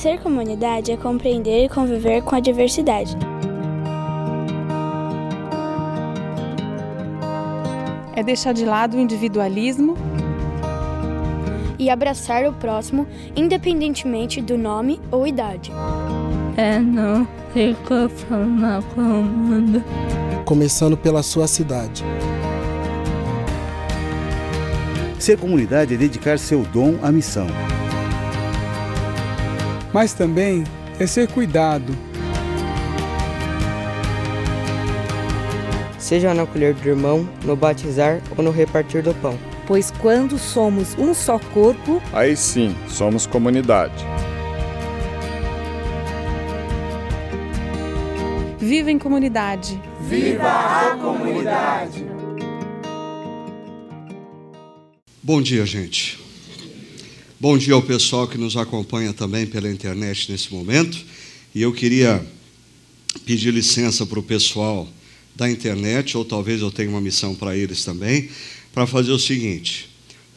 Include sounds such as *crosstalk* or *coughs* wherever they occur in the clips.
Ser comunidade é compreender e conviver com a diversidade. É deixar de lado o individualismo e abraçar o próximo, independentemente do nome ou idade. É não se conformar com o mundo. Começando pela sua cidade. Ser comunidade é dedicar seu dom à missão. Mas também é ser cuidado. Seja no acolher do irmão, no batizar ou no repartir do pão. Pois quando somos um só corpo, aí sim somos comunidade. Viva em comunidade. Viva a comunidade. Bom dia, gente. Bom dia ao pessoal que nos acompanha também pela internet nesse momento. E eu queria pedir licença para o pessoal da internet, ou talvez eu tenha uma missão para eles também, para fazer o seguinte: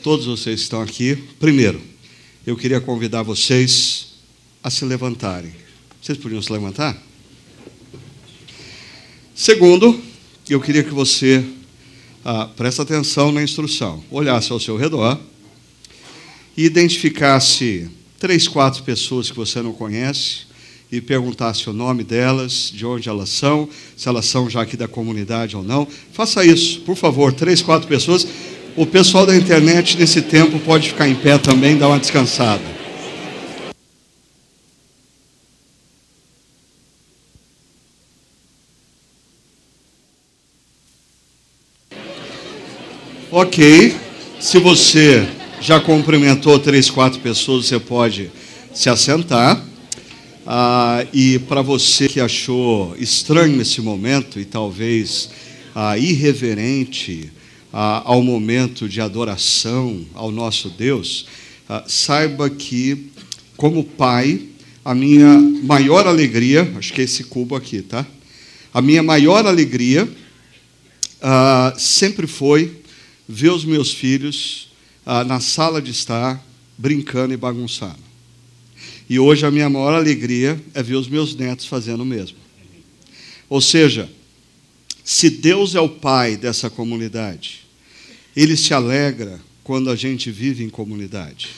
todos vocês que estão aqui, primeiro, eu queria convidar vocês a se levantarem. Vocês podiam se levantar? Segundo, eu queria que você ah, presta atenção na instrução, olhasse ao seu redor e identificasse três, quatro pessoas que você não conhece e perguntasse o nome delas, de onde elas são, se elas são já aqui da comunidade ou não. Faça isso, por favor, três, quatro pessoas. O pessoal da internet, nesse tempo, pode ficar em pé também, dar uma descansada. Ok, se você já cumprimentou três, quatro pessoas, você pode se assentar. Ah, e para você que achou estranho esse momento e talvez ah, irreverente ah, ao momento de adoração ao nosso Deus, ah, saiba que, como pai, a minha maior alegria, acho que é esse cubo aqui, tá? A minha maior alegria ah, sempre foi ver os meus filhos ah, na sala de estar brincando e bagunçando. E hoje a minha maior alegria é ver os meus netos fazendo o mesmo. Ou seja, se Deus é o pai dessa comunidade, ele se alegra quando a gente vive em comunidade.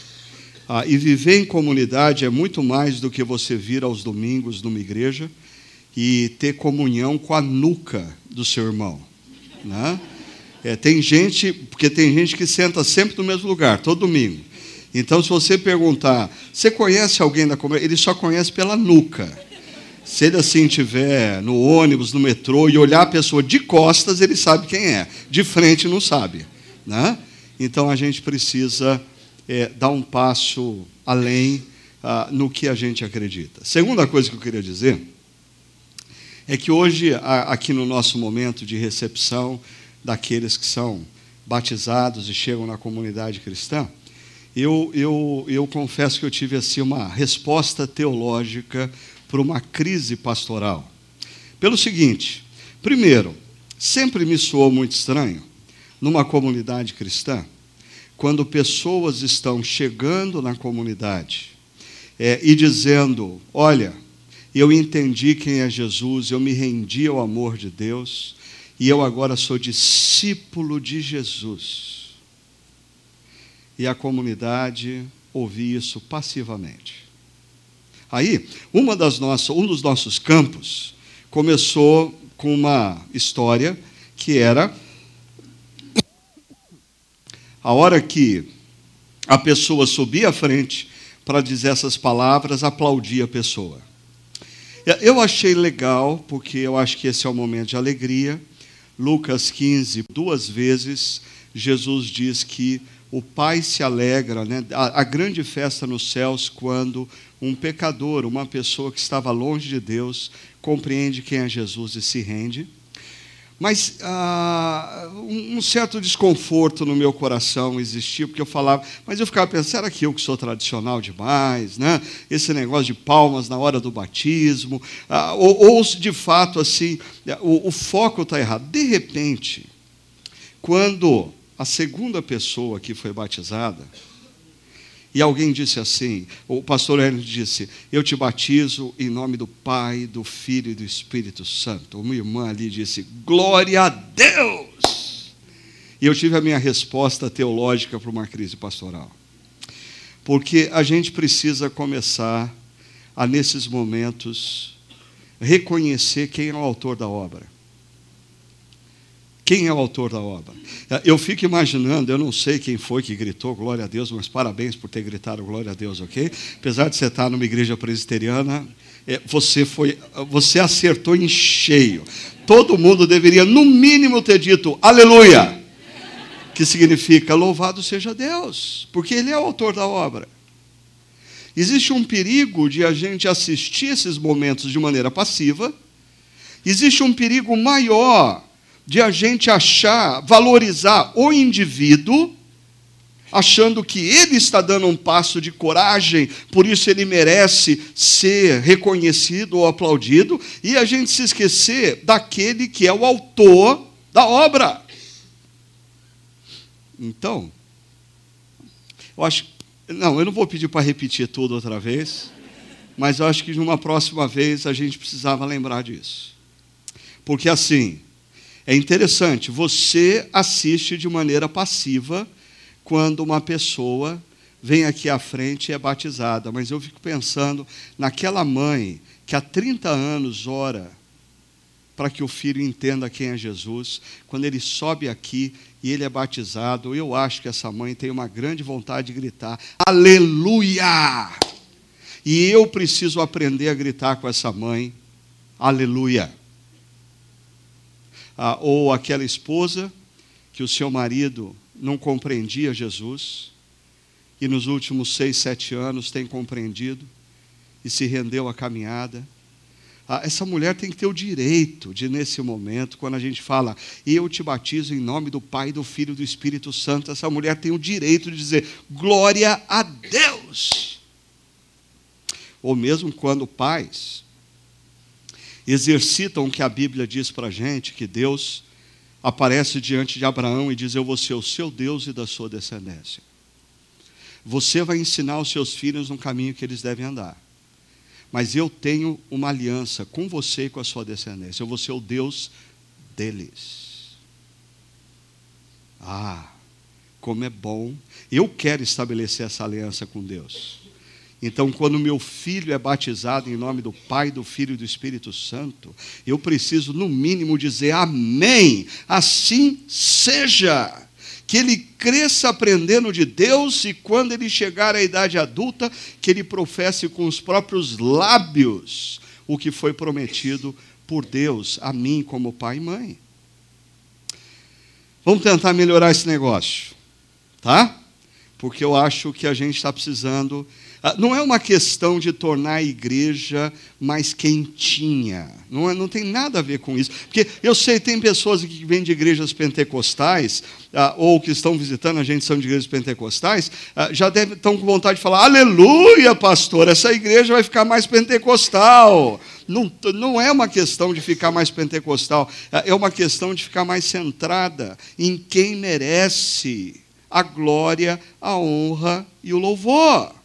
Ah, e viver em comunidade é muito mais do que você vir aos domingos numa igreja e ter comunhão com a nuca do seu irmão. Né? É, tem gente, porque tem gente que senta sempre no mesmo lugar, todo domingo. Então, se você perguntar, você conhece alguém da comunidade? Ele só conhece pela nuca. Se ele assim estiver no ônibus, no metrô, e olhar a pessoa de costas, ele sabe quem é. De frente, não sabe. Né? Então, a gente precisa é, dar um passo além ah, no que a gente acredita. Segunda coisa que eu queria dizer é que hoje, aqui no nosso momento de recepção, daqueles que são batizados e chegam na comunidade cristã, eu, eu, eu confesso que eu tive assim uma resposta teológica para uma crise pastoral. Pelo seguinte, primeiro, sempre me soou muito estranho, numa comunidade cristã, quando pessoas estão chegando na comunidade é, e dizendo: Olha, eu entendi quem é Jesus, eu me rendi ao amor de Deus, e eu agora sou discípulo de Jesus. E a comunidade ouvia isso passivamente. Aí, uma das nossas, um dos nossos campos começou com uma história que era a hora que a pessoa subia à frente para dizer essas palavras, aplaudia a pessoa. Eu achei legal, porque eu acho que esse é o momento de alegria Lucas 15, duas vezes, Jesus diz que o Pai se alegra, né? a, a grande festa nos céus, quando um pecador, uma pessoa que estava longe de Deus, compreende quem é Jesus e se rende. Mas ah, um certo desconforto no meu coração existia, porque eu falava, mas eu ficava pensando, será que eu que sou tradicional demais, né? Esse negócio de palmas na hora do batismo, ah, ou, ou de fato assim, o, o foco está errado. De repente, quando a segunda pessoa que foi batizada, E alguém disse assim, o pastor Hélio disse, eu te batizo em nome do Pai, do Filho e do Espírito Santo. Uma irmã ali disse, glória a Deus! E eu tive a minha resposta teológica para uma crise pastoral. Porque a gente precisa começar a, nesses momentos, reconhecer quem é o autor da obra. Quem é o autor da obra? Eu fico imaginando, eu não sei quem foi que gritou glória a Deus, mas parabéns por ter gritado glória a Deus, ok? Apesar de você estar numa igreja presbiteriana, é, você, foi, você acertou em cheio. Todo mundo deveria, no mínimo, ter dito aleluia, que significa louvado seja Deus, porque Ele é o autor da obra. Existe um perigo de a gente assistir esses momentos de maneira passiva, existe um perigo maior de a gente achar, valorizar o indivíduo, achando que ele está dando um passo de coragem, por isso ele merece ser reconhecido ou aplaudido, e a gente se esquecer daquele que é o autor da obra. Então, eu acho. Não, eu não vou pedir para repetir tudo outra vez, mas eu acho que numa próxima vez a gente precisava lembrar disso. Porque assim, é interessante, você assiste de maneira passiva quando uma pessoa vem aqui à frente e é batizada, mas eu fico pensando naquela mãe que há 30 anos ora para que o filho entenda quem é Jesus, quando ele sobe aqui e ele é batizado, eu acho que essa mãe tem uma grande vontade de gritar: Aleluia! E eu preciso aprender a gritar com essa mãe: Aleluia! Ah, ou aquela esposa que o seu marido não compreendia Jesus e nos últimos seis, sete anos tem compreendido e se rendeu à caminhada. Ah, essa mulher tem que ter o direito de, nesse momento, quando a gente fala, eu te batizo em nome do Pai, do Filho e do Espírito Santo, essa mulher tem o direito de dizer, glória a Deus. Ou mesmo quando pais exercitam o que a Bíblia diz para a gente, que Deus aparece diante de Abraão e diz: Eu vou ser o seu Deus e da sua descendência. Você vai ensinar os seus filhos no caminho que eles devem andar. Mas eu tenho uma aliança com você e com a sua descendência. Eu vou ser o Deus deles. Ah, como é bom. Eu quero estabelecer essa aliança com Deus. Então, quando meu filho é batizado em nome do Pai, do Filho e do Espírito Santo, eu preciso, no mínimo, dizer amém, assim seja. Que ele cresça aprendendo de Deus e, quando ele chegar à idade adulta, que ele professe com os próprios lábios o que foi prometido por Deus a mim, como pai e mãe. Vamos tentar melhorar esse negócio, tá? Porque eu acho que a gente está precisando não é uma questão de tornar a igreja mais quentinha. Não, é, não tem nada a ver com isso. Porque eu sei, tem pessoas que vêm de igrejas pentecostais, ah, ou que estão visitando a gente, são de igrejas pentecostais, ah, já devem, estão com vontade de falar: Aleluia, pastor, essa igreja vai ficar mais pentecostal. Não, não é uma questão de ficar mais pentecostal, é uma questão de ficar mais centrada em quem merece a glória, a honra e o louvor.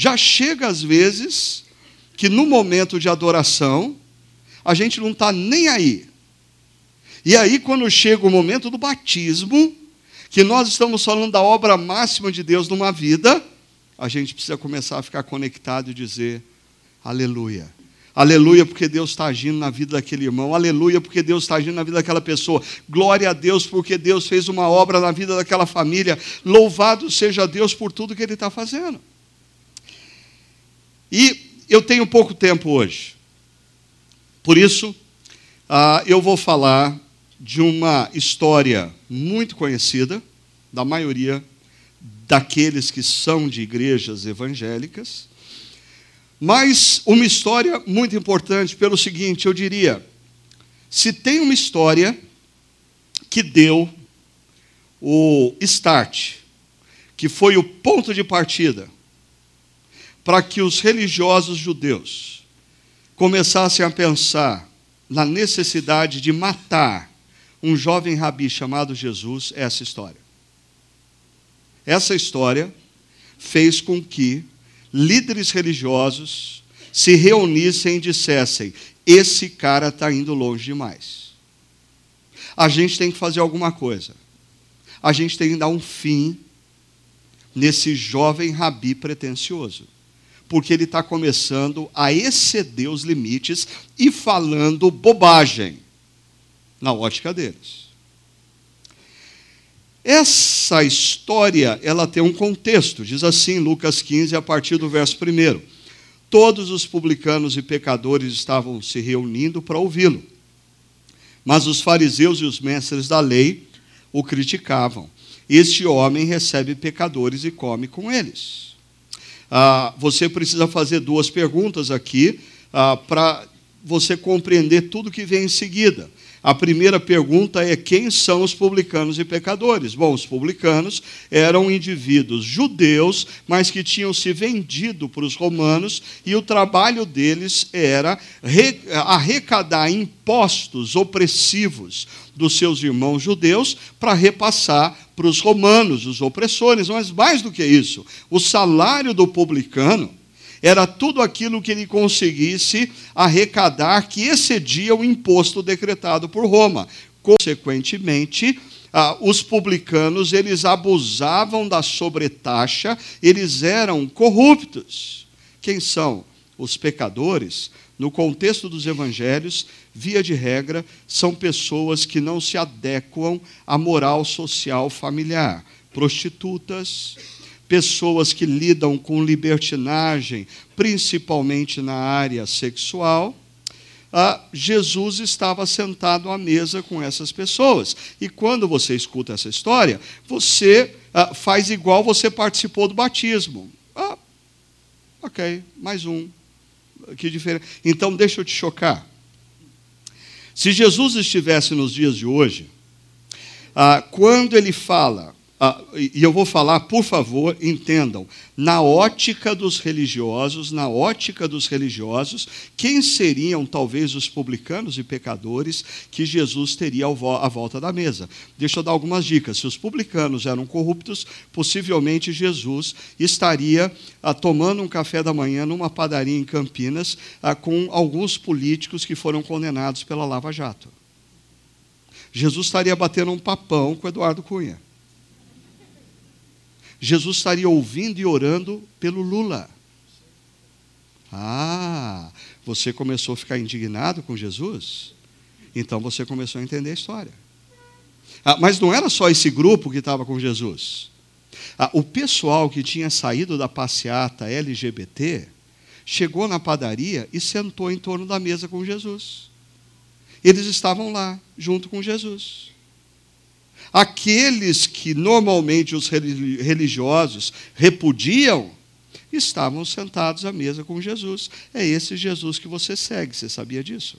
Já chega às vezes que no momento de adoração, a gente não está nem aí. E aí, quando chega o momento do batismo, que nós estamos falando da obra máxima de Deus numa vida, a gente precisa começar a ficar conectado e dizer: Aleluia. Aleluia, porque Deus está agindo na vida daquele irmão. Aleluia, porque Deus está agindo na vida daquela pessoa. Glória a Deus, porque Deus fez uma obra na vida daquela família. Louvado seja Deus por tudo que Ele está fazendo. E eu tenho pouco tempo hoje. Por isso, uh, eu vou falar de uma história muito conhecida, da maioria daqueles que são de igrejas evangélicas, mas uma história muito importante pelo seguinte: eu diria, se tem uma história que deu o start, que foi o ponto de partida para que os religiosos judeus começassem a pensar na necessidade de matar um jovem rabi chamado Jesus, essa história. Essa história fez com que líderes religiosos se reunissem e dissessem: esse cara está indo longe demais. A gente tem que fazer alguma coisa. A gente tem que dar um fim nesse jovem rabi pretensioso. Porque ele está começando a exceder os limites e falando bobagem na ótica deles. Essa história, ela tem um contexto. Diz assim, Lucas 15, a partir do verso 1. Todos os publicanos e pecadores estavam se reunindo para ouvi-lo. Mas os fariseus e os mestres da lei o criticavam. Este homem recebe pecadores e come com eles. Ah, você precisa fazer duas perguntas aqui ah, para você compreender tudo que vem em seguida. A primeira pergunta é: quem são os publicanos e pecadores? Bom, os publicanos eram indivíduos judeus, mas que tinham se vendido para os romanos, e o trabalho deles era arrecadar impostos opressivos dos seus irmãos judeus para repassar para os romanos, os opressores. Mas mais do que isso, o salário do publicano era tudo aquilo que ele conseguisse arrecadar que excedia o imposto decretado por Roma. Consequentemente, ah, os publicanos eles abusavam da sobretaxa, eles eram corruptos. Quem são os pecadores? No contexto dos evangelhos, via de regra, são pessoas que não se adequam à moral social familiar. Prostitutas, pessoas que lidam com libertinagem, principalmente na área sexual, ah, Jesus estava sentado à mesa com essas pessoas. E quando você escuta essa história, você ah, faz igual você participou do batismo. Ah, ok, mais um. Que diferente. Então, deixa eu te chocar. Se Jesus estivesse nos dias de hoje, ah, quando ele fala ah, e eu vou falar, por favor, entendam, na ótica dos religiosos, na ótica dos religiosos, quem seriam talvez os publicanos e pecadores que Jesus teria à volta da mesa? Deixa eu dar algumas dicas. Se os publicanos eram corruptos, possivelmente Jesus estaria ah, tomando um café da manhã numa padaria em Campinas ah, com alguns políticos que foram condenados pela Lava Jato. Jesus estaria batendo um papão com Eduardo Cunha. Jesus estaria ouvindo e orando pelo Lula. Ah, você começou a ficar indignado com Jesus? Então você começou a entender a história. Ah, mas não era só esse grupo que estava com Jesus. Ah, o pessoal que tinha saído da passeata LGBT chegou na padaria e sentou em torno da mesa com Jesus. Eles estavam lá, junto com Jesus. Aqueles que normalmente os religiosos repudiam, estavam sentados à mesa com Jesus. É esse Jesus que você segue, você sabia disso?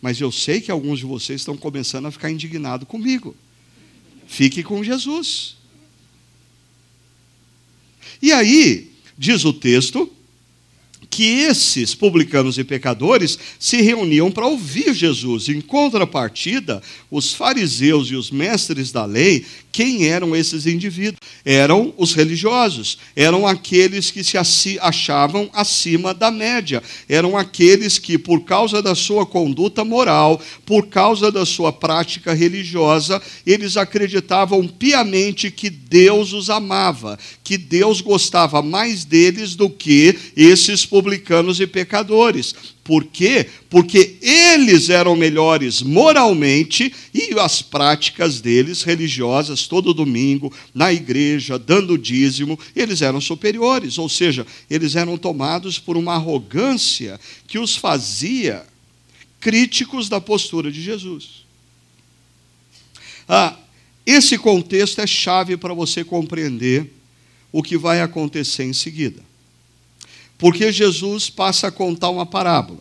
Mas eu sei que alguns de vocês estão começando a ficar indignados comigo. Fique com Jesus. E aí, diz o texto, que esses publicanos e pecadores se reuniam para ouvir Jesus. Em contrapartida, os fariseus e os mestres da lei, quem eram esses indivíduos? Eram os religiosos, eram aqueles que se achavam acima da média, eram aqueles que, por causa da sua conduta moral, por causa da sua prática religiosa, eles acreditavam piamente que Deus os amava, que Deus gostava mais deles do que esses publicanos e pecadores. Por quê? Porque eles eram melhores moralmente e as práticas deles, religiosas, todo domingo, na igreja, dando dízimo, eles eram superiores. Ou seja, eles eram tomados por uma arrogância que os fazia críticos da postura de Jesus. Ah, esse contexto é chave para você compreender o que vai acontecer em seguida. Porque Jesus passa a contar uma parábola.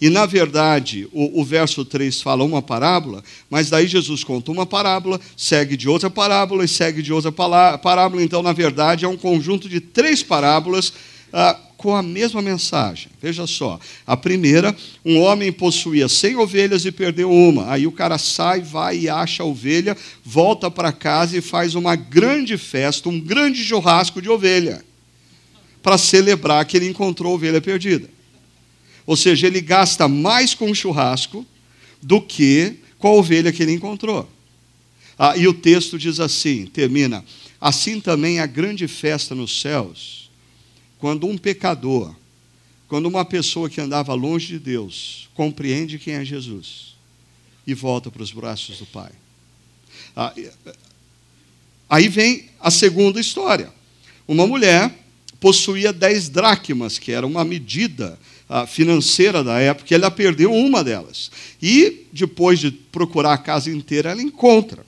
E, na verdade, o, o, verso 3 fala uma parábola, mas daí Jesus conta uma parábola, segue de outra parábola e segue de outra parábola. Então, na verdade, é um conjunto de três parábolas ah, com a mesma mensagem. Veja só. A primeira, um homem possuía 100 ovelhas e perdeu uma. Aí o cara sai, vai e acha a ovelha, volta para casa e faz uma grande festa, um grande churrasco de ovelha, para celebrar que ele encontrou a ovelha perdida. Ou seja, ele gasta mais com o churrasco do que com a ovelha que ele encontrou. Ah, e o texto diz assim: termina. Assim também a grande festa nos céus, quando um pecador, quando uma pessoa que andava longe de Deus, compreende quem é Jesus e volta para os braços do Pai. Ah, aí vem a segunda história. Uma mulher possuía dez dracmas, que era uma medida financeira da época, ela perdeu uma delas. E, depois de procurar a casa inteira, ela encontra.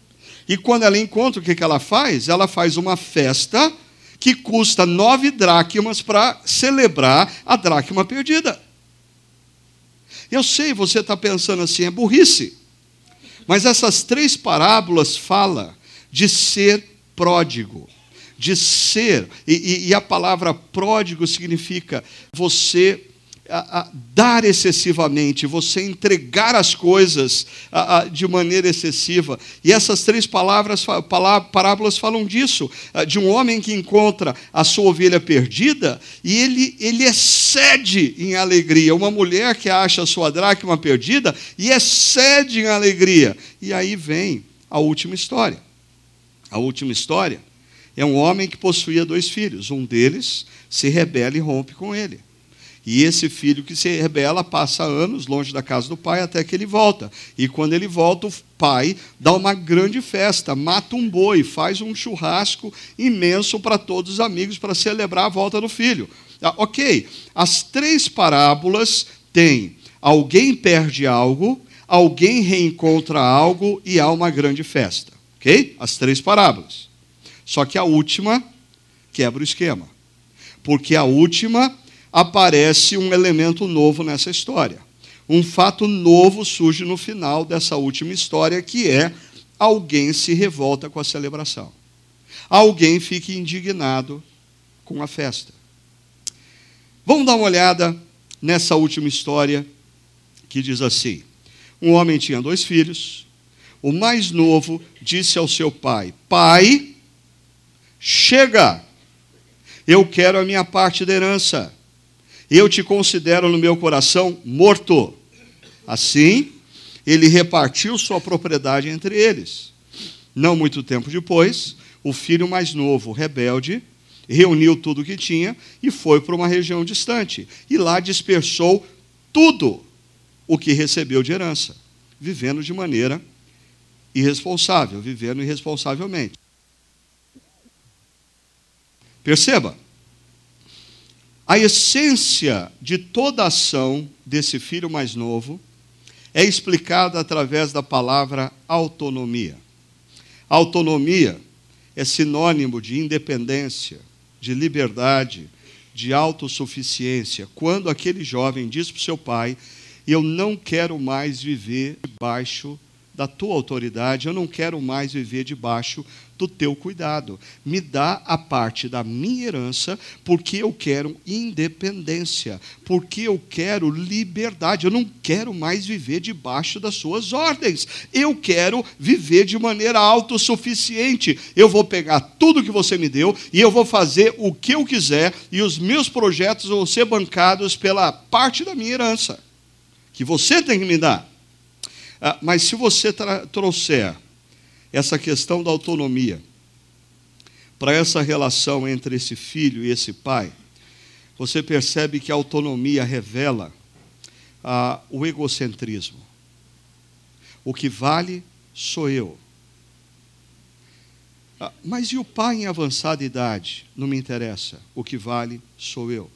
E quando ela encontra, o que ela faz? Ela faz uma festa que custa nove dracmas para celebrar a dracma perdida. Eu sei, você está pensando assim, é burrice. Mas essas três parábolas falam de ser pródigo, de ser, e, e, e a palavra pródigo significa você a, a dar excessivamente, você entregar as coisas a, de maneira excessiva. E essas três palavras, parábolas falam disso, de um homem que encontra a sua ovelha perdida e ele, ele excede em alegria. Uma mulher que acha a sua dracma perdida e excede em alegria. E aí vem a última história. A última história é um homem que possuía dois filhos. Um deles se rebela e rompe com ele. E esse filho que se rebela passa anos longe da casa do pai até que ele volta. E quando ele volta, o pai dá uma grande festa, mata um boi, faz um churrasco imenso para todos os amigos para celebrar a volta do filho. Ah, ok, as três parábolas têm alguém perde algo, alguém reencontra algo e há uma grande festa. Ok? As três parábolas. Só que a última quebra o esquema. Porque a última aparece um elemento novo nessa história. Um fato novo surge no final dessa última história, que é alguém se revolta com a celebração. Alguém fica indignado com a festa. Vamos dar uma olhada nessa última história que diz assim: Um homem tinha dois filhos. O mais novo disse ao seu pai: Pai, chega, eu quero a minha parte da herança eu te considero no meu coração morto. Assim, ele repartiu sua propriedade entre eles. Não muito tempo depois, o filho mais novo, rebelde, reuniu tudo o que tinha e foi para uma região distante. E lá dispersou tudo o que recebeu de herança, vivendo de maneira irresponsável, vivendo irresponsavelmente. Perceba, a essência de toda a ação desse filho mais novo é explicada através da palavra autonomia. Autonomia é sinônimo de independência, de liberdade, de autossuficiência. Quando aquele jovem diz para o seu pai: Eu não quero mais viver debaixo da tua autoridade, eu não quero mais viver debaixo do teu cuidado. Me dá a parte da minha herança, porque eu quero independência, porque eu quero liberdade. Eu não quero mais viver debaixo das suas ordens. Eu quero viver de maneira autossuficiente. Eu vou pegar tudo que você me deu e eu vou fazer o que eu quiser, e os meus projetos vão ser bancados pela parte da minha herança, que você tem que me dar. Ah, mas se você trouxer essa questão da autonomia para essa relação entre esse filho e esse pai, você percebe que a autonomia revela ah, o egocentrismo. O que vale sou eu. Ah, mas e o pai em avançada idade? Não me interessa. O que vale sou eu.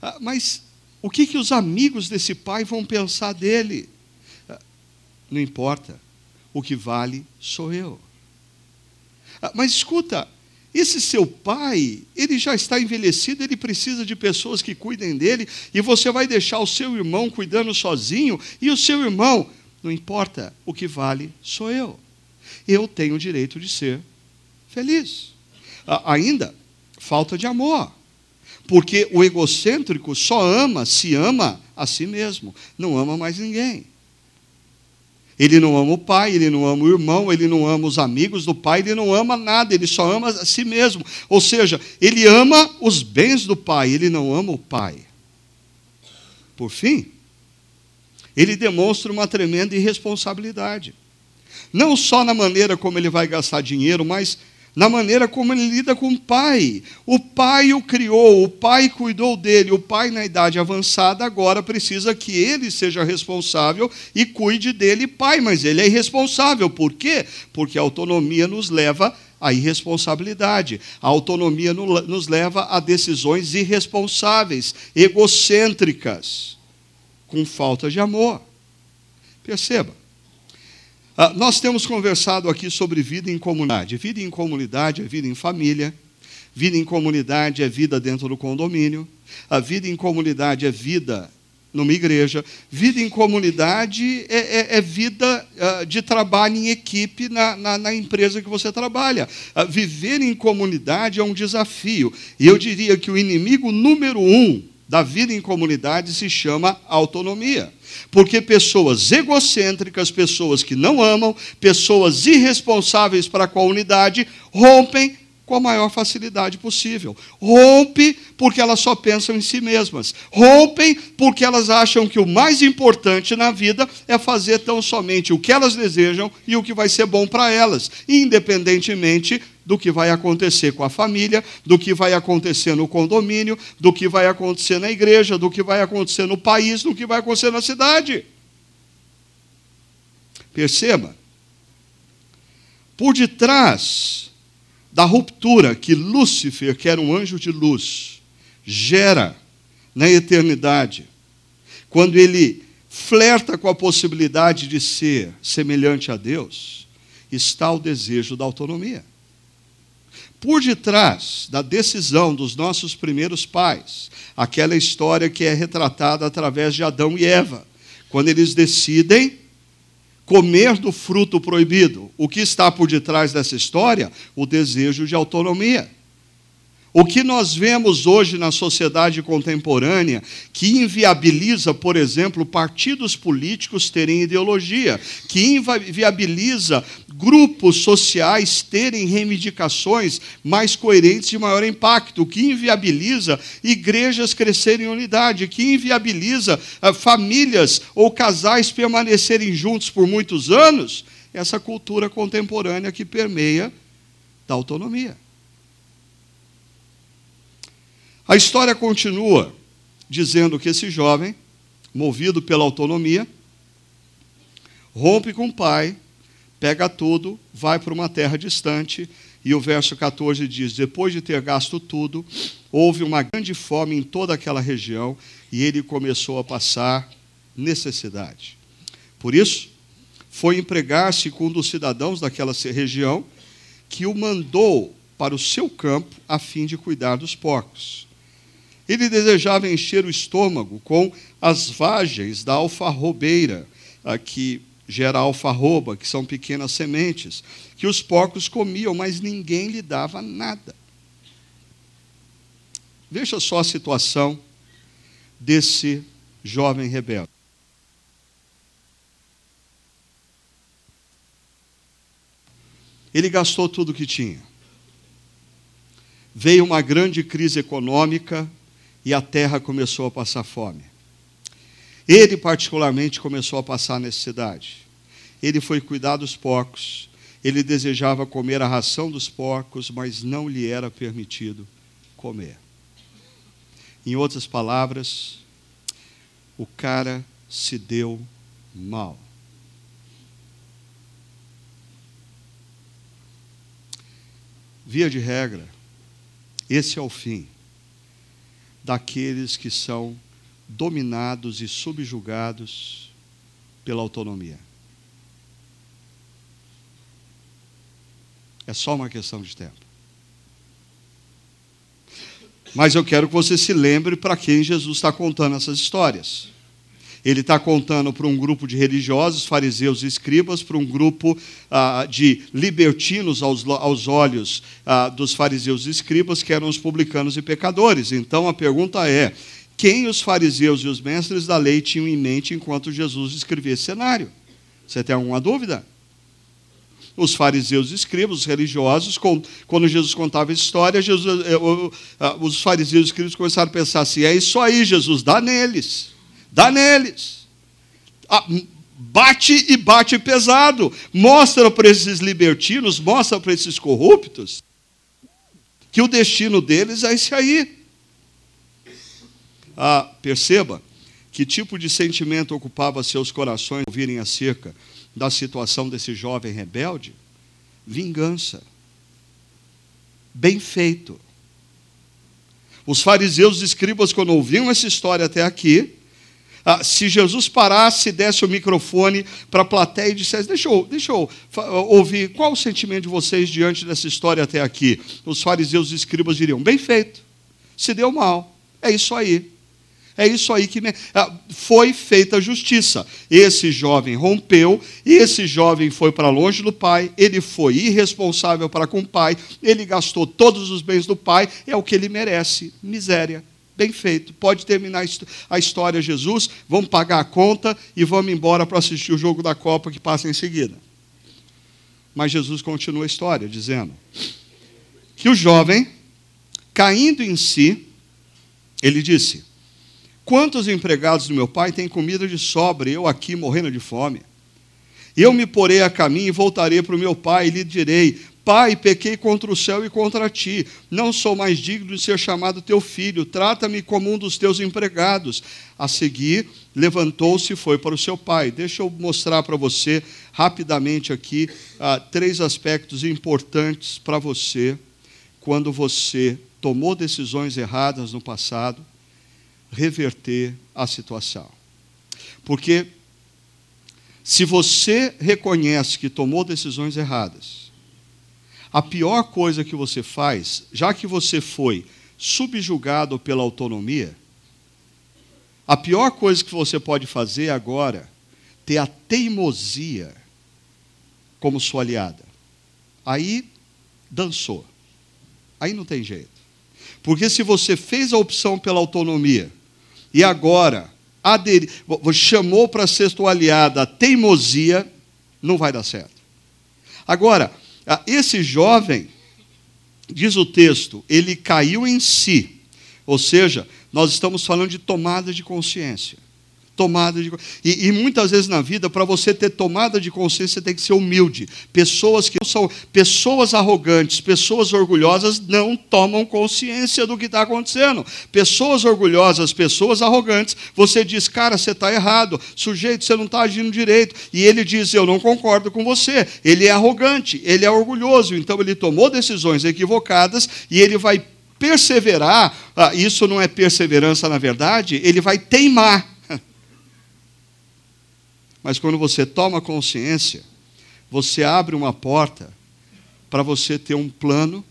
Ah, mas o que, que os amigos desse pai vão pensar dele? Não importa. O que vale sou eu. Ah, mas escuta, esse seu pai, ele já está envelhecido, ele precisa de pessoas que cuidem dele, e você vai deixar o seu irmão cuidando sozinho, e o seu irmão, não importa, o que vale sou eu. Eu tenho o direito de ser feliz. Ah, ainda, falta de amor. Porque o egocêntrico só ama, se ama a si mesmo, não ama mais ninguém. Ele não ama o pai, ele não ama o irmão, ele não ama os amigos do pai, ele não ama nada, ele só ama a si mesmo. Ou seja, ele ama os bens do pai, ele não ama o pai. Por fim, ele demonstra uma tremenda irresponsabilidade. Não só na maneira como ele vai gastar dinheiro, mas na maneira como ele lida com o pai. O pai o criou, o pai cuidou dele, o pai, na idade avançada, agora precisa que ele seja responsável e cuide dele, pai, mas ele é irresponsável. Por quê? Porque a autonomia nos leva à irresponsabilidade. A autonomia nos leva a decisões irresponsáveis, egocêntricas, com falta de amor. Perceba. Ah, nós temos conversado aqui sobre vida em comunidade. Vida em comunidade é vida em família. Vida em comunidade é vida dentro do condomínio. A vida em comunidade é vida numa igreja. Vida em comunidade é, é, é vida uh, de trabalho em equipe na, na, na empresa que você trabalha. Uh, viver em comunidade é um desafio. E eu diria que o inimigo número um da vida em comunidade se chama autonomia. Porque pessoas egocêntricas, pessoas que não amam, pessoas irresponsáveis para com a unidade, rompem com a maior facilidade possível. Rompe porque elas só pensam em si mesmas. Rompem porque elas acham que o mais importante na vida é fazer tão somente o que elas desejam e o que vai ser bom para elas, independentemente do que vai acontecer com a família, do que vai acontecer no condomínio, do que vai acontecer na igreja, do que vai acontecer no país, do que vai acontecer na cidade. Perceba, por detrás da ruptura que Lúcifer, que era um anjo de luz, gera na eternidade, quando ele flerta com a possibilidade de ser semelhante a Deus, está o desejo da autonomia. Por detrás da decisão dos nossos primeiros pais, aquela história que é retratada através de Adão e Eva, quando eles decidem comer do fruto proibido. O que está por detrás dessa história? O desejo de autonomia. O que nós vemos hoje na sociedade contemporânea, que inviabiliza, por exemplo, partidos políticos terem ideologia, que inviabiliza grupos sociais terem reivindicações mais coerentes e maior impacto, que inviabiliza igrejas crescerem em unidade, que inviabiliza uh, famílias ou casais permanecerem juntos por muitos anos, essa cultura contemporânea que permeia da autonomia. A história continua dizendo que esse jovem, movido pela autonomia, rompe com o pai, pega tudo, vai para uma terra distante, e o verso 14 diz: Depois de ter gasto tudo, houve uma grande fome em toda aquela região, e ele começou a passar necessidade. Por isso, foi empregar-se com um dos cidadãos daquela região, que o mandou para o seu campo a fim de cuidar dos porcos. Ele desejava encher o estômago com as vagens da alfarrobeira, que gera alfarroba, que são pequenas sementes, que os porcos comiam, mas ninguém lhe dava nada. Veja só a situação desse jovem rebelde. Ele gastou tudo o que tinha. Veio uma grande crise econômica, e a terra começou a passar fome. Ele, particularmente, começou a passar necessidade. Ele foi cuidar dos porcos, ele desejava comer a ração dos porcos, mas não lhe era permitido comer. Em outras palavras, o cara se deu mal. Via de regra, esse é o fim daqueles que são dominados e subjugados pela autonomia. É só uma questão de tempo. Mas eu quero que você se lembre para quem Jesus está contando essas histórias. Ele está contando para um grupo de religiosos, fariseus e escribas, para um grupo ah, de libertinos aos, aos olhos ah, dos fariseus e escribas, que eram os publicanos e pecadores. Então a pergunta é: quem os fariseus e os mestres da lei tinham em mente enquanto Jesus escrevia esse cenário? Você tem alguma dúvida? Os fariseus e escribas, os religiosos, quando Jesus contava a história, Jesus, eh, os fariseus e escribas começaram a pensar assim: é isso aí, Jesus, dá neles dá neles. Ah, bate e bate pesado. Mostra para esses libertinos, mostra para esses corruptos, que o destino deles é esse aí. Ah, perceba que tipo de sentimento ocupava seus corações ao ouvirem acerca da situação desse jovem rebelde? Vingança. Bem feito. Os fariseus e escribas, quando ouviam essa história até aqui, ah, se Jesus parasse, desse o microfone para a plateia e dissesse: Deixa eu, deixa eu ouvir, qual o sentimento de vocês diante dessa história até aqui? Os fariseus e escribas diriam: Bem feito, se deu mal, é isso aí. É isso aí que ah, foi feita a justiça. Esse jovem rompeu, esse jovem foi para longe do pai, ele foi irresponsável para com o pai, ele gastou todos os bens do pai, é o que ele merece miséria. Bem feito. Pode terminar a história, Jesus. Vamos pagar a conta e vamos embora para assistir o jogo da Copa que passa em seguida. Mas Jesus continua a história, dizendo que o jovem, caindo em si, ele disse: Quantos empregados do meu pai têm comida de sobra, eu aqui morrendo de fome? Eu me porei a caminho e voltarei para o meu pai e lhe direi: Pai, pequei contra o céu e contra ti. Não sou mais digno de ser chamado teu filho. Trata-me como um dos teus empregados. A seguir, levantou-se e foi para o seu pai. Deixa eu mostrar para você rapidamente aqui ah, três aspectos importantes para você quando você tomou decisões erradas no passado, reverter a situação. Porque se você reconhece que tomou decisões erradas, a pior coisa que você faz, já que você foi subjugado pela autonomia, a pior coisa que você pode fazer agora ter a teimosia como sua aliada. Aí dançou. Aí não tem jeito. Porque se você fez a opção pela autonomia e agora aderi, chamou para ser sua aliada a teimosia, não vai dar certo. Agora, esse jovem, diz o texto, ele caiu em si. Ou seja, nós estamos falando de tomada de consciência tomada de e, e muitas vezes na vida para você ter tomada de consciência tem que ser humilde. Pessoas que são pessoas arrogantes pessoas orgulhosas não tomam consciência do que está acontecendo. Pessoas orgulhosas pessoas arrogantes você diz cara você está errado sujeito você não está agindo direito. E ele diz eu não concordo com você ele é arrogante ele é orgulhoso. Então ele tomou decisões equivocadas e ele vai perseverar. Ah, isso não é perseverança na verdade ele vai teimar mas quando você toma consciência, você abre uma porta para você ter um plano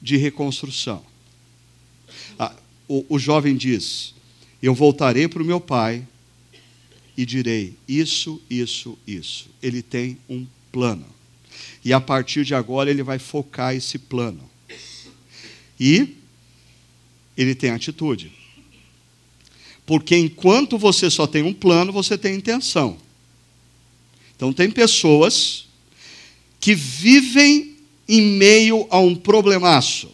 de reconstrução. Ah, o, o jovem diz: Eu voltarei para o meu pai e direi isso, isso, isso. Ele tem um plano. E a partir de agora ele vai focar esse plano. E ele tem atitude. Porque enquanto você só tem um plano, você tem intenção. Então, tem pessoas que vivem em meio a um problemaço.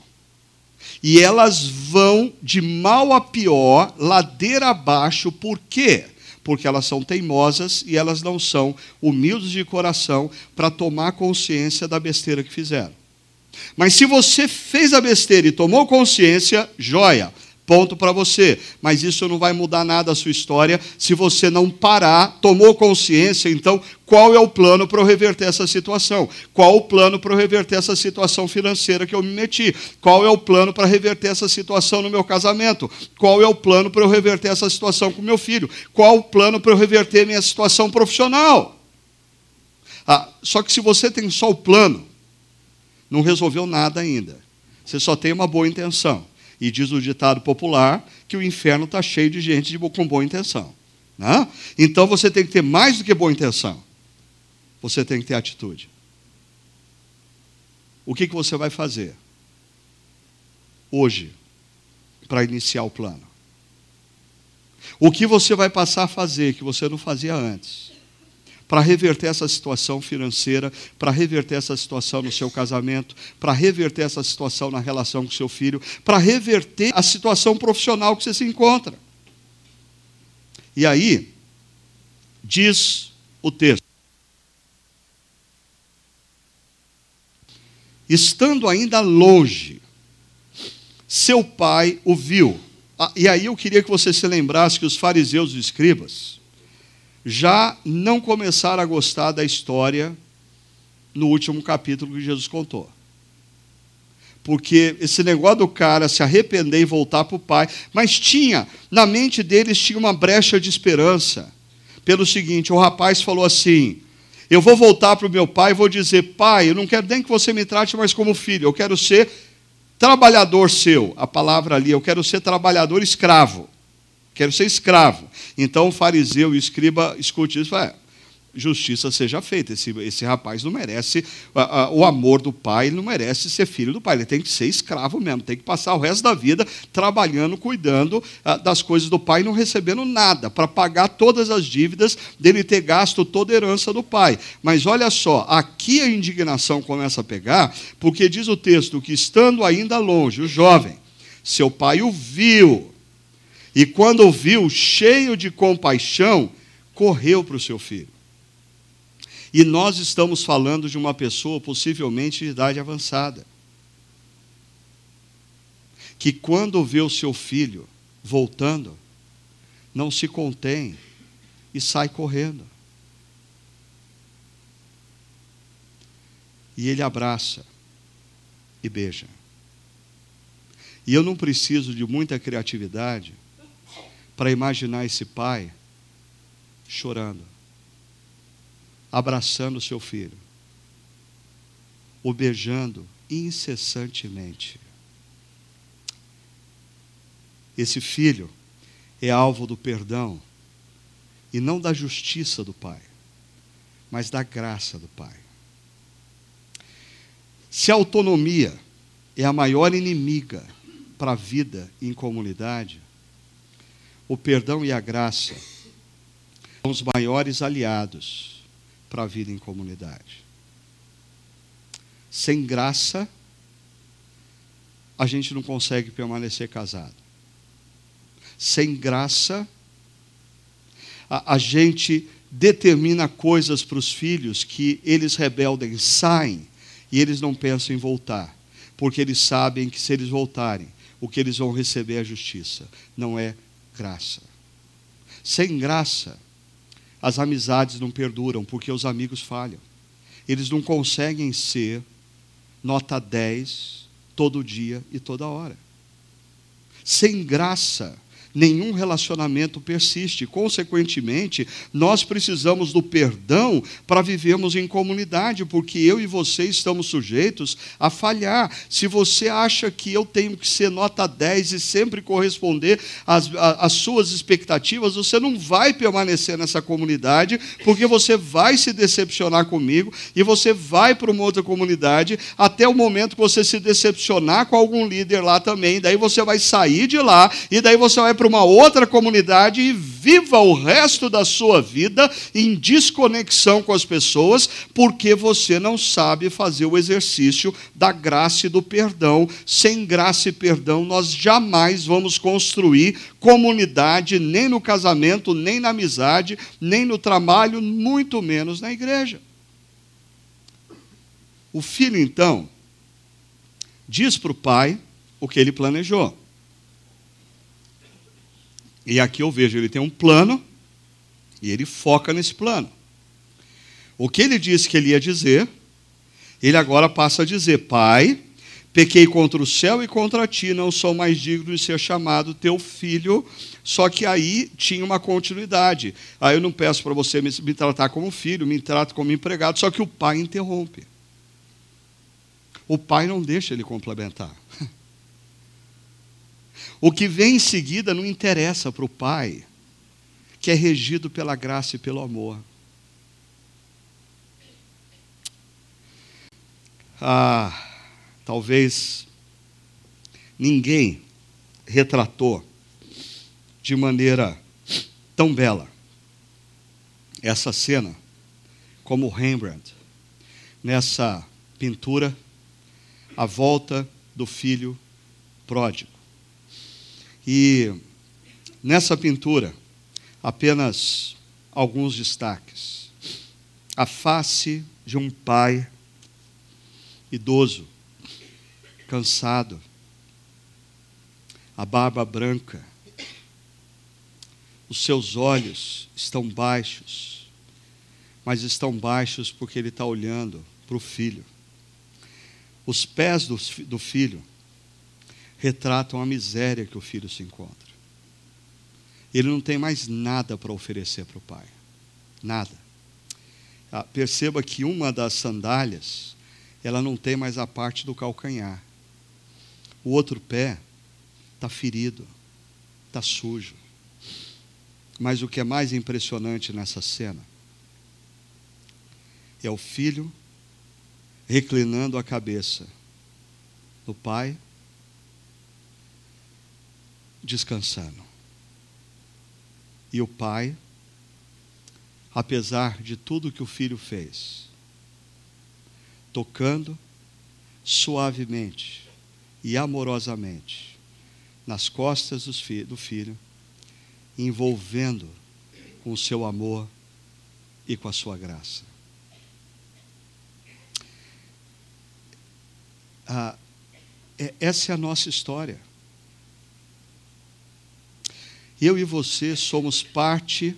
E elas vão de mal a pior, ladeira abaixo, por quê? Porque elas são teimosas e elas não são humildes de coração para tomar consciência da besteira que fizeram. Mas se você fez a besteira e tomou consciência, joia, Ponto para você. Mas isso não vai mudar nada a sua história se você não parar, tomou consciência, então qual é o plano para eu reverter essa situação? Qual o plano para eu reverter essa situação financeira que eu me meti? Qual é o plano para reverter essa situação no meu casamento? Qual é o plano para eu reverter essa situação com meu filho? Qual o plano para eu reverter minha situação profissional? Ah, só que se você tem só o plano, não resolveu nada ainda. Você só tem uma boa intenção. E diz o ditado popular que o inferno está cheio de gente com boa intenção. Né? Então você tem que ter mais do que boa intenção. Você tem que ter atitude. O que, que você vai fazer hoje para iniciar o plano? O que você vai passar a fazer que você não fazia antes? Para reverter essa situação financeira, para reverter essa situação no seu casamento, para reverter essa situação na relação com seu filho, para reverter a situação profissional que você se encontra. E aí, diz o texto: estando ainda longe, seu pai o viu. Ah, e aí eu queria que você se lembrasse que os fariseus e escribas já não começaram a gostar da história no último capítulo que Jesus contou. Porque esse negócio do cara se arrepender e voltar para o pai, mas tinha, na mente deles tinha uma brecha de esperança. Pelo seguinte, o rapaz falou assim: Eu vou voltar para o meu pai e vou dizer, pai, eu não quero nem que você me trate mais como filho, eu quero ser trabalhador seu. A palavra ali, eu quero ser trabalhador escravo. Quero ser escravo. Então o fariseu e o escriba escute isso e é, justiça seja feita. Esse, esse rapaz não merece a, a, o amor do pai, ele não merece ser filho do pai, ele tem que ser escravo mesmo, tem que passar o resto da vida trabalhando, cuidando a, das coisas do pai, não recebendo nada, para pagar todas as dívidas dele ter gasto toda a herança do pai. Mas olha só, aqui a indignação começa a pegar, porque diz o texto que estando ainda longe, o jovem, seu pai o viu, e quando o viu, cheio de compaixão, correu para o seu filho e nós estamos falando de uma pessoa possivelmente de idade avançada. Que quando vê o seu filho voltando, não se contém e sai correndo. E ele abraça e beija. E eu não preciso de muita criatividade para imaginar esse pai chorando abraçando o seu filho, o beijando incessantemente. Esse filho é alvo do perdão e não da justiça do Pai, mas da graça do Pai. Se a autonomia é a maior inimiga para a vida em comunidade, o perdão e a graça são os maiores aliados para a vida em comunidade. Sem graça, a gente não consegue permanecer casado. Sem graça, a, a gente determina coisas para os filhos que eles rebeldem, saem e eles não pensam em voltar, porque eles sabem que se eles voltarem, o que eles vão receber é a justiça, não é graça. Sem graça, as amizades não perduram porque os amigos falham. Eles não conseguem ser nota 10 todo dia e toda hora. Sem graça, nenhum relacionamento persiste. Consequentemente, nós precisamos do perdão para vivermos em comunidade, porque eu e você estamos sujeitos a falhar. Se você acha que eu tenho que ser nota 10 e sempre corresponder às, às suas expectativas, você não vai permanecer nessa comunidade, porque você vai se decepcionar comigo e você vai para uma outra comunidade até o momento que você se decepcionar com algum líder lá também. Daí você vai sair de lá e daí você vai para para uma outra comunidade e viva o resto da sua vida em desconexão com as pessoas, porque você não sabe fazer o exercício da graça e do perdão. Sem graça e perdão, nós jamais vamos construir comunidade, nem no casamento, nem na amizade, nem no trabalho, muito menos na igreja. O filho, então, diz para o pai o que ele planejou. E aqui eu vejo, ele tem um plano e ele foca nesse plano. O que ele disse que ele ia dizer, ele agora passa a dizer: Pai, pequei contra o céu e contra ti, não sou mais digno de ser chamado teu filho. Só que aí tinha uma continuidade. Aí eu não peço para você me, me tratar como filho, me trata como empregado. Só que o pai interrompe. O pai não deixa ele complementar. O que vem em seguida não interessa para o pai que é regido pela graça e pelo amor. Ah, talvez ninguém retratou de maneira tão bela essa cena como Rembrandt nessa pintura A Volta do Filho Pródigo. E nessa pintura, apenas alguns destaques. A face de um pai idoso, cansado, a barba branca, os seus olhos estão baixos, mas estão baixos porque ele está olhando para o filho. Os pés do, do filho retratam a miséria que o filho se encontra. Ele não tem mais nada para oferecer para o pai. Nada. Ah, perceba que uma das sandálias, ela não tem mais a parte do calcanhar. O outro pé está ferido, está sujo. Mas o que é mais impressionante nessa cena é o filho reclinando a cabeça no pai, descansando. E o pai, apesar de tudo que o filho fez, tocando suavemente e amorosamente nas costas do filho, envolvendo com o seu amor e com a sua graça. Ah, é, essa é a nossa história. Eu e você somos parte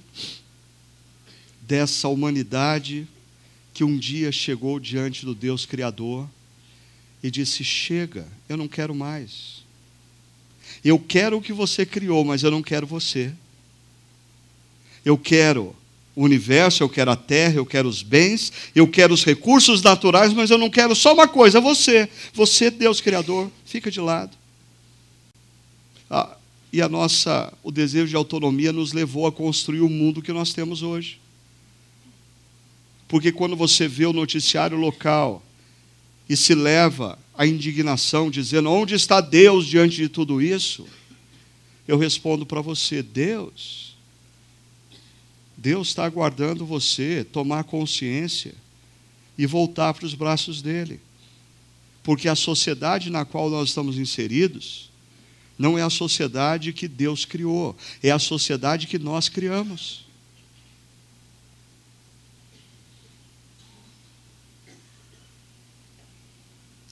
dessa humanidade que um dia chegou diante do Deus Criador e disse: Chega, eu não quero mais. Eu quero o que você criou, mas eu não quero você. Eu quero o universo, eu quero a terra, eu quero os bens, eu quero os recursos naturais, mas eu não quero só uma coisa, você. Você, Deus Criador, fica de lado. Ah, e a nossa, o desejo de autonomia nos levou a construir o mundo que nós temos hoje. Porque quando você vê o noticiário local e se leva à indignação, dizendo: onde está Deus diante de tudo isso? Eu respondo para você: Deus Deus está aguardando você tomar consciência e voltar para os braços dele. Porque a sociedade na qual nós estamos inseridos não é a sociedade que Deus criou, é a sociedade que nós criamos.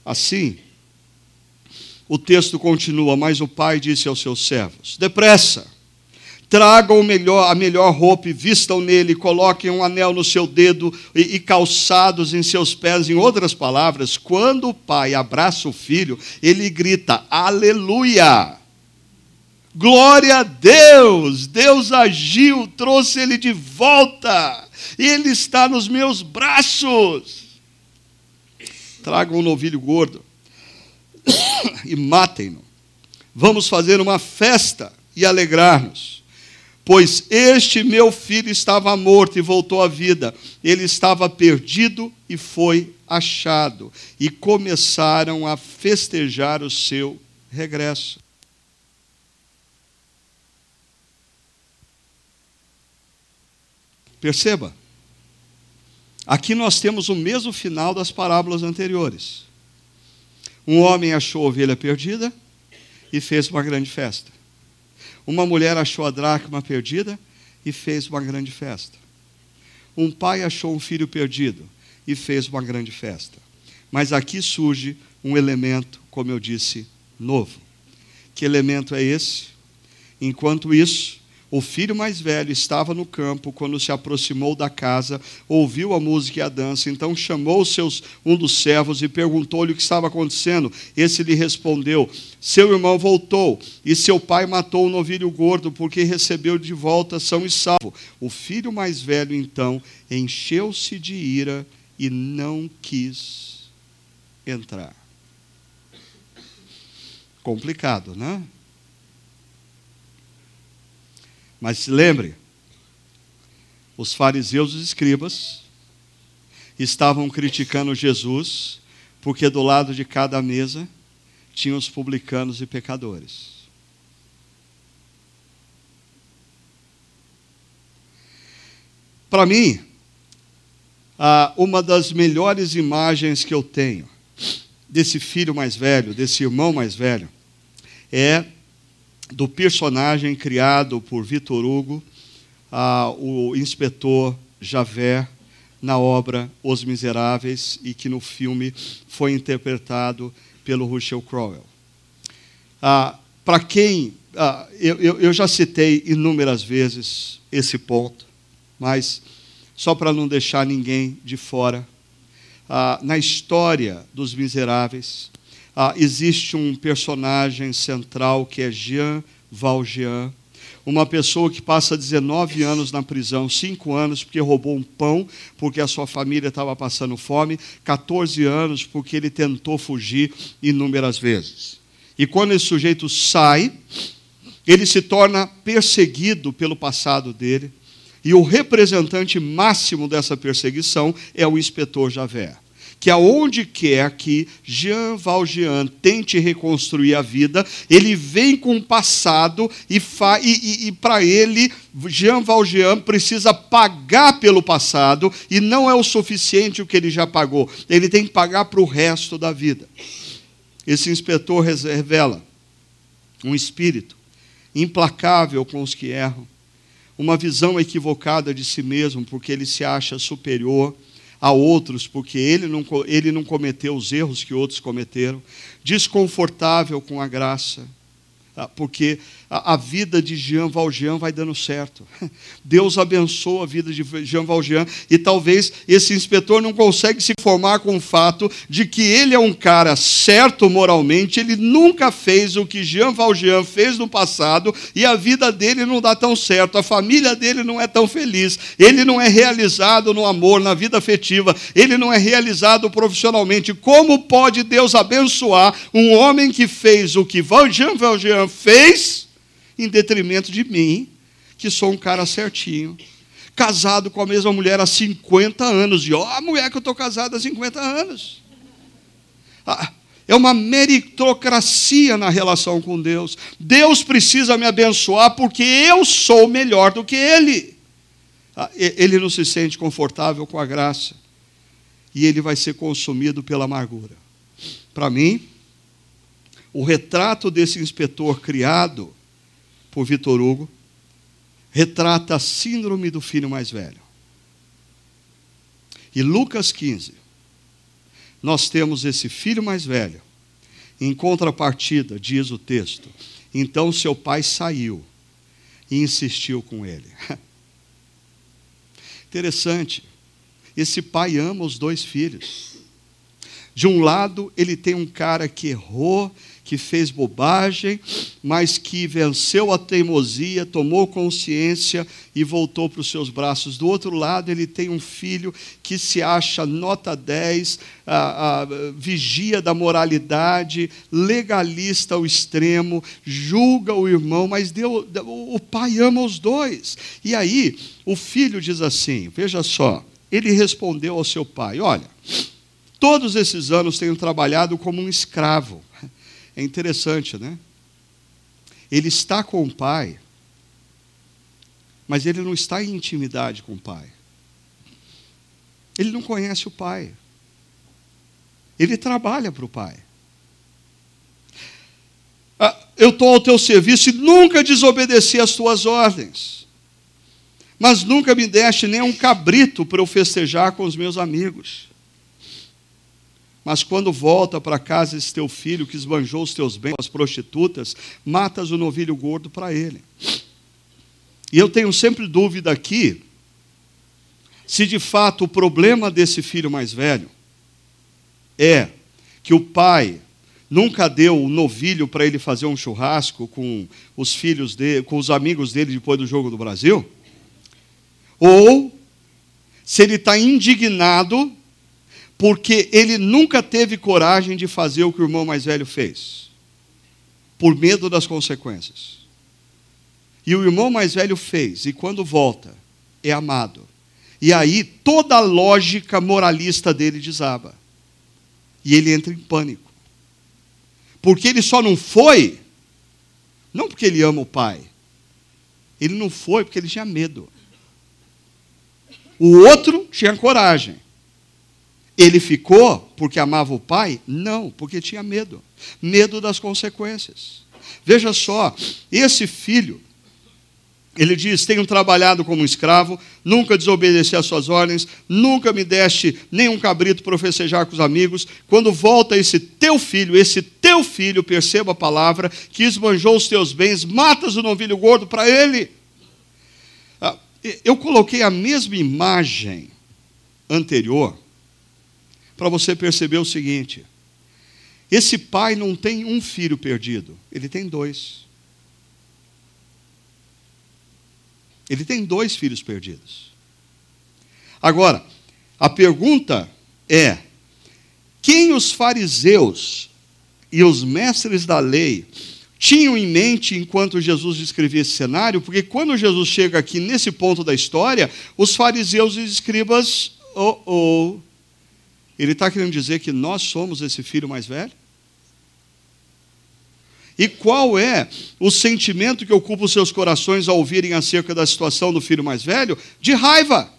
Assim, o texto continua, mas o pai disse aos seus servos: Depressa, Tragam melhor, a melhor roupa e vistam nele, coloquem um anel no seu dedo e, e, calçados em seus pés. Em outras palavras, quando o pai abraça o filho, ele grita: Aleluia! Glória a Deus! Deus agiu, trouxe ele de volta. Ele está nos meus braços. Tragam um novilho gordo *coughs* e matem-no. Vamos fazer uma festa e alegrar-nos Pois este meu filho estava morto e voltou à vida, ele estava perdido e foi achado. E começaram a festejar o seu regresso. Perceba, aqui nós temos o mesmo final das parábolas anteriores. Um homem achou a ovelha perdida e fez uma grande festa. Uma mulher achou a dracma perdida e fez uma grande festa. Um pai achou um filho perdido e fez uma grande festa. Mas aqui surge um elemento, como eu disse, novo. Que elemento é esse? Enquanto isso, o filho mais velho estava no campo quando se aproximou da casa, ouviu a música e a dança, então chamou seus, um dos servos e perguntou-lhe o que estava acontecendo. Esse lhe respondeu: Seu irmão voltou e seu pai matou o novilho gordo porque recebeu de volta são e salvo. O filho mais velho então encheu-se de ira e não quis entrar. Complicado, né? Mas se lembre, Os fariseus e os escribas estavam criticando Jesus, porque do lado de cada mesa tinham os publicanos e pecadores. Para mim, uma das melhores imagens que eu tenho desse filho mais velho, desse irmão mais velho, é do personagem criado por Vitor Hugo, o inspetor Javert, na obra Os Miseráveis, e que no filme foi interpretado pelo Russell Crowe. Para quem. eu, eu já citei inúmeras vezes esse ponto, mas só para não deixar ninguém de fora, ah, na história dos miseráveis, ah, existe um personagem central que é Jean Valjean, uma pessoa que passa 19 anos na prisão, 5 anos porque roubou um pão, porque a sua família estava passando fome, 14 anos porque ele tentou fugir inúmeras vezes. E quando esse sujeito sai, ele se torna perseguido pelo passado dele, e o representante máximo dessa perseguição é o inspetor Javert que aonde quer que Jean Valjean tente reconstruir a vida, ele vem com o passado e, e, e, e para ele, Jean Valjean precisa pagar pelo passado e não é o suficiente o que ele já pagou, ele tem que pagar para o resto da vida. Esse inspetor revela um espírito implacável com os que erram, uma visão equivocada de si mesmo, porque ele se acha superior a outros, porque ele não, ele não cometeu os erros que outros cometeram, desconfortável com a graça, ah, porque a, vida de Jean Valjean vai dando certo. Deus abençoa a vida de Jean Valjean e talvez esse inspetor não consegue se formar com o fato de que ele é um cara certo moralmente, ele nunca fez o que Jean Valjean fez no passado e a vida dele não dá tão certo, a família dele não é tão feliz, ele não é realizado no amor, na vida afetiva, ele não é realizado profissionalmente. Como pode Deus abençoar um homem que fez o que Jean Valjean fez? Em detrimento de mim, que sou um cara certinho, casado com a mesma mulher há 50 anos. E ó, a mulher que eu estou casado há 50 anos. Ah, é uma meritocracia na relação com Deus. Deus precisa me abençoar porque eu sou melhor do que Ele. Ah, ele não se sente confortável com a graça. E ele vai ser consumido pela amargura. Para mim, o retrato desse inspetor criado por Vitor Hugo, retrata a síndrome do filho mais velho. E Lucas 15, nós temos esse filho mais velho. Em contrapartida, diz o texto, então seu pai saiu e insistiu com ele. *laughs* Interessante, esse pai ama os dois filhos. De um lado, ele tem um cara que errou que fez bobagem, mas que venceu a teimosia, tomou consciência e voltou para os seus braços. Do outro lado, ele tem um filho que se acha nota 10, a, a, vigia da moralidade, legalista ao extremo, julga o irmão, mas Deus, o pai ama os dois. E aí, o filho diz assim: veja só, ele respondeu ao seu pai: Olha, todos esses anos tenho trabalhado como um escravo é interessante, né? Ele está com o pai, mas ele não está em intimidade com o pai. Ele não conhece o pai. Ele trabalha para o pai. Ah, eu estou ao teu serviço e nunca desobedeci às tuas ordens. Mas nunca me deste nem um cabrito para eu festejar com os meus amigos. Mas quando volta para casa esse teu filho que esbanjou os teus bens, as prostitutas, matas o novilho gordo para ele. E eu tenho sempre dúvida aqui se de fato o problema desse filho mais velho é que o pai nunca deu o novilho para ele fazer um churrasco com os filhos dele, com os amigos dele depois do jogo do Brasil, ou se ele está indignado porque ele nunca teve coragem de fazer o que o irmão mais velho fez, por medo das consequências. E o irmão mais velho fez, e quando volta, é amado. E aí toda a lógica moralista dele desaba. E ele entra em pânico. Porque ele só não foi, não porque ele ama o pai, ele não foi porque ele tinha medo. O outro tinha coragem. Ele ficou porque amava o pai? Não, porque tinha medo. Medo das consequências. Veja só, esse filho, ele diz: Tenho trabalhado como escravo, nunca desobedeci às suas ordens, nunca me deste nenhum cabrito para festejar com os amigos. Quando volta esse teu filho, esse teu filho, perceba a palavra, que esbanjou os teus bens, matas o novilho gordo para ele. Ah, eu coloquei a mesma imagem anterior para você perceber o seguinte: esse pai não tem um filho perdido, ele tem dois. Ele tem dois filhos perdidos. Agora, a pergunta é: quem os fariseus e os mestres da lei tinham em mente enquanto Jesus descrevia esse cenário? Porque quando Jesus chega aqui nesse ponto da história, os fariseus e os escribas, oh, oh, ele está querendo dizer que nós somos esse filho mais velho? E qual é o sentimento que ocupa os seus corações ao ouvirem acerca da situação do filho mais velho? De raiva.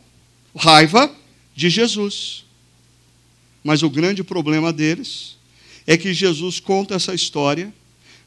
Raiva de Jesus. Mas o grande problema deles é que Jesus conta essa história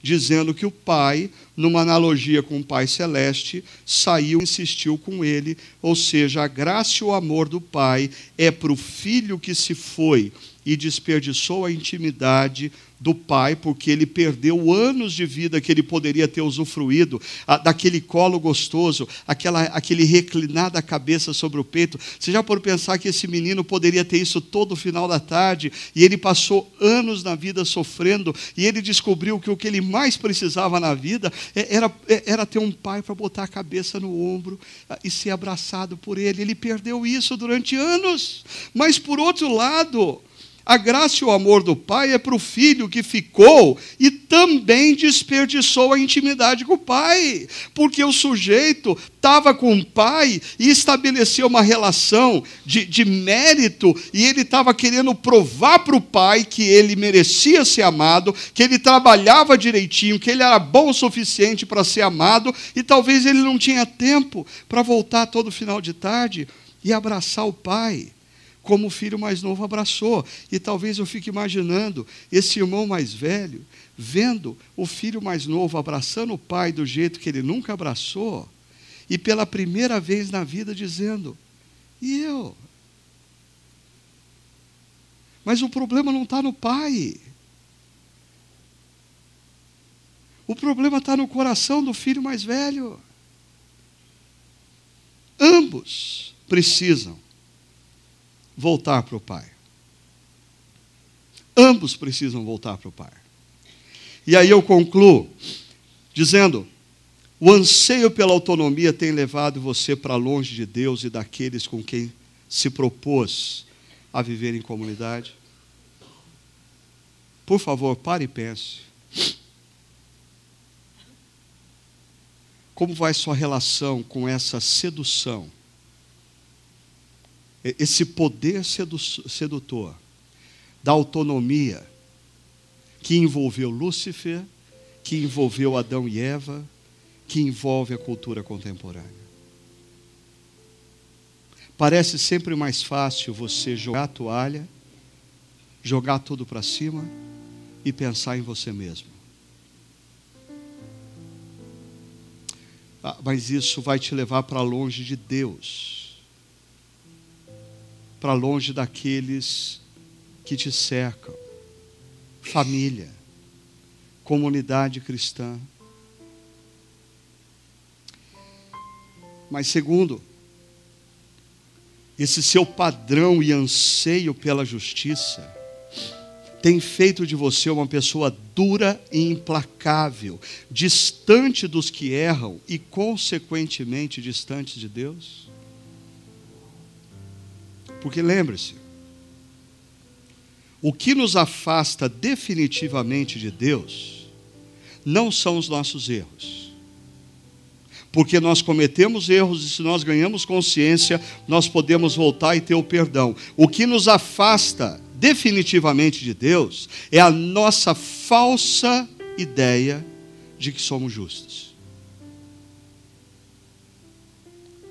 dizendo que o pai, numa analogia com o pai celeste, saiu e insistiu com ele, ou seja, a graça e o amor do pai é para o filho que se foi e desperdiçou a intimidade do pai, porque ele perdeu anos de vida que ele poderia ter usufruído, daquele colo gostoso, aquela, aquele reclinar da cabeça sobre o peito. Você já pode pensar que esse menino poderia ter isso todo final da tarde, e ele passou anos na vida sofrendo, e ele descobriu que o que ele mais precisava na vida é, era, é, era ter um pai para botar a cabeça no ombro e ser abraçado por ele. Ele perdeu isso durante anos. Mas, por outro lado, a graça e o amor do pai é para o filho que ficou e também desperdiçou a intimidade com o pai, porque o sujeito estava com o pai e estabeleceu uma relação de, de mérito, e ele estava querendo provar para o pai que ele merecia ser amado, que ele trabalhava direitinho, que ele era bom o suficiente para ser amado, e talvez ele não tinha tempo para voltar todo final de tarde e abraçar o pai como o filho mais novo abraçou. E talvez eu fique imaginando esse irmão mais velho vendo o filho mais novo abraçando o pai do jeito que ele nunca abraçou, e pela primeira vez na vida dizendo: E eu? Mas o problema não está no pai. O problema está no coração do filho mais velho. Ambos precisam voltar para o Pai. Ambos precisam voltar para o Pai. E aí eu concluo dizendo: o anseio pela autonomia tem levado você para longe de Deus e daqueles com quem se propôs a viver em comunidade? Por favor, pare e pense. Como vai sua relação com essa sedução? Esse poder sedutor da autonomia que envolveu Lúcifer, que envolveu Adão e Eva, que envolve a cultura contemporânea. Parece sempre mais fácil você jogar a toalha, jogar tudo para cima e pensar em você mesmo. Ah, mas isso vai te levar para longe de Deus para longe daqueles que te cercam. Família, comunidade cristã. Mas, segundo, esse seu padrão e anseio pela justiça tem feito de você uma pessoa dura e implacável, distante dos que erram e, consequentemente, distante de Deus? Porque lembre-se, o que nos afasta definitivamente de Deus não são os nossos erros. porque nós cometemos erros e se nós ganhamos consciência, nós podemos voltar e ter o perdão. O que nos afasta definitivamente de Deus é a nossa falsa ideia de que somos justos.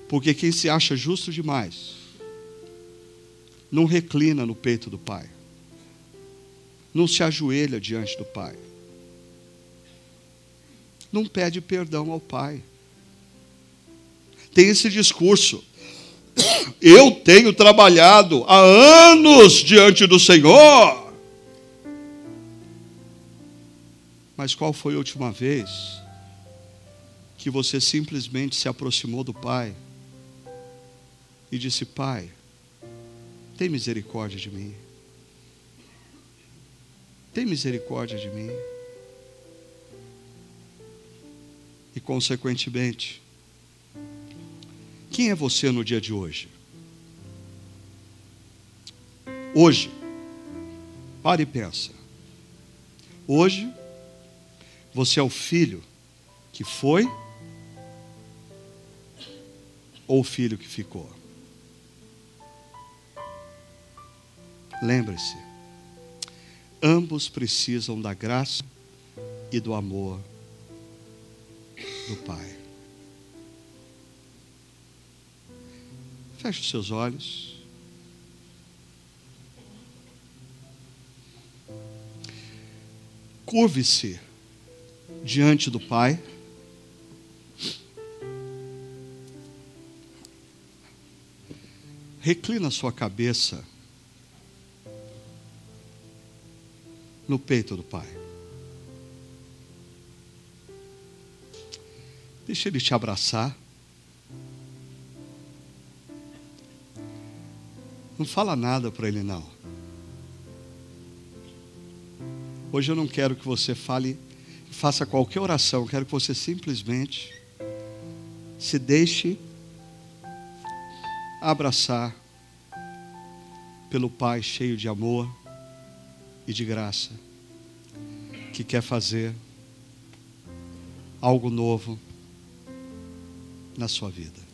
Porque quem se acha justo demais não reclina no peito do Pai, não se ajoelha diante do Pai, não pede perdão ao Pai. Tem esse discurso. *coughs* Eu tenho trabalhado há anos diante do Senhor. Mas qual foi a última vez que você simplesmente se aproximou do Pai e disse: Pai, tem misericórdia de mim? Tem misericórdia de mim? E, consequentemente, quem é você no dia de hoje? Hoje, pare e pensa. Hoje, você é o filho que foi ou o filho que ficou? Lembre-se, ambos precisam da graça e do amor do Pai. Feche os seus olhos. Curve-se diante do Pai. Reclina sua cabeça no peito do Pai. Deixa Ele te abraçar. Não fala nada para Ele, não. Hoje eu não quero que você fale, faça qualquer oração, eu quero que você simplesmente se deixe abraçar pelo Pai cheio de amor e de graça, que quer fazer algo novo na sua vida.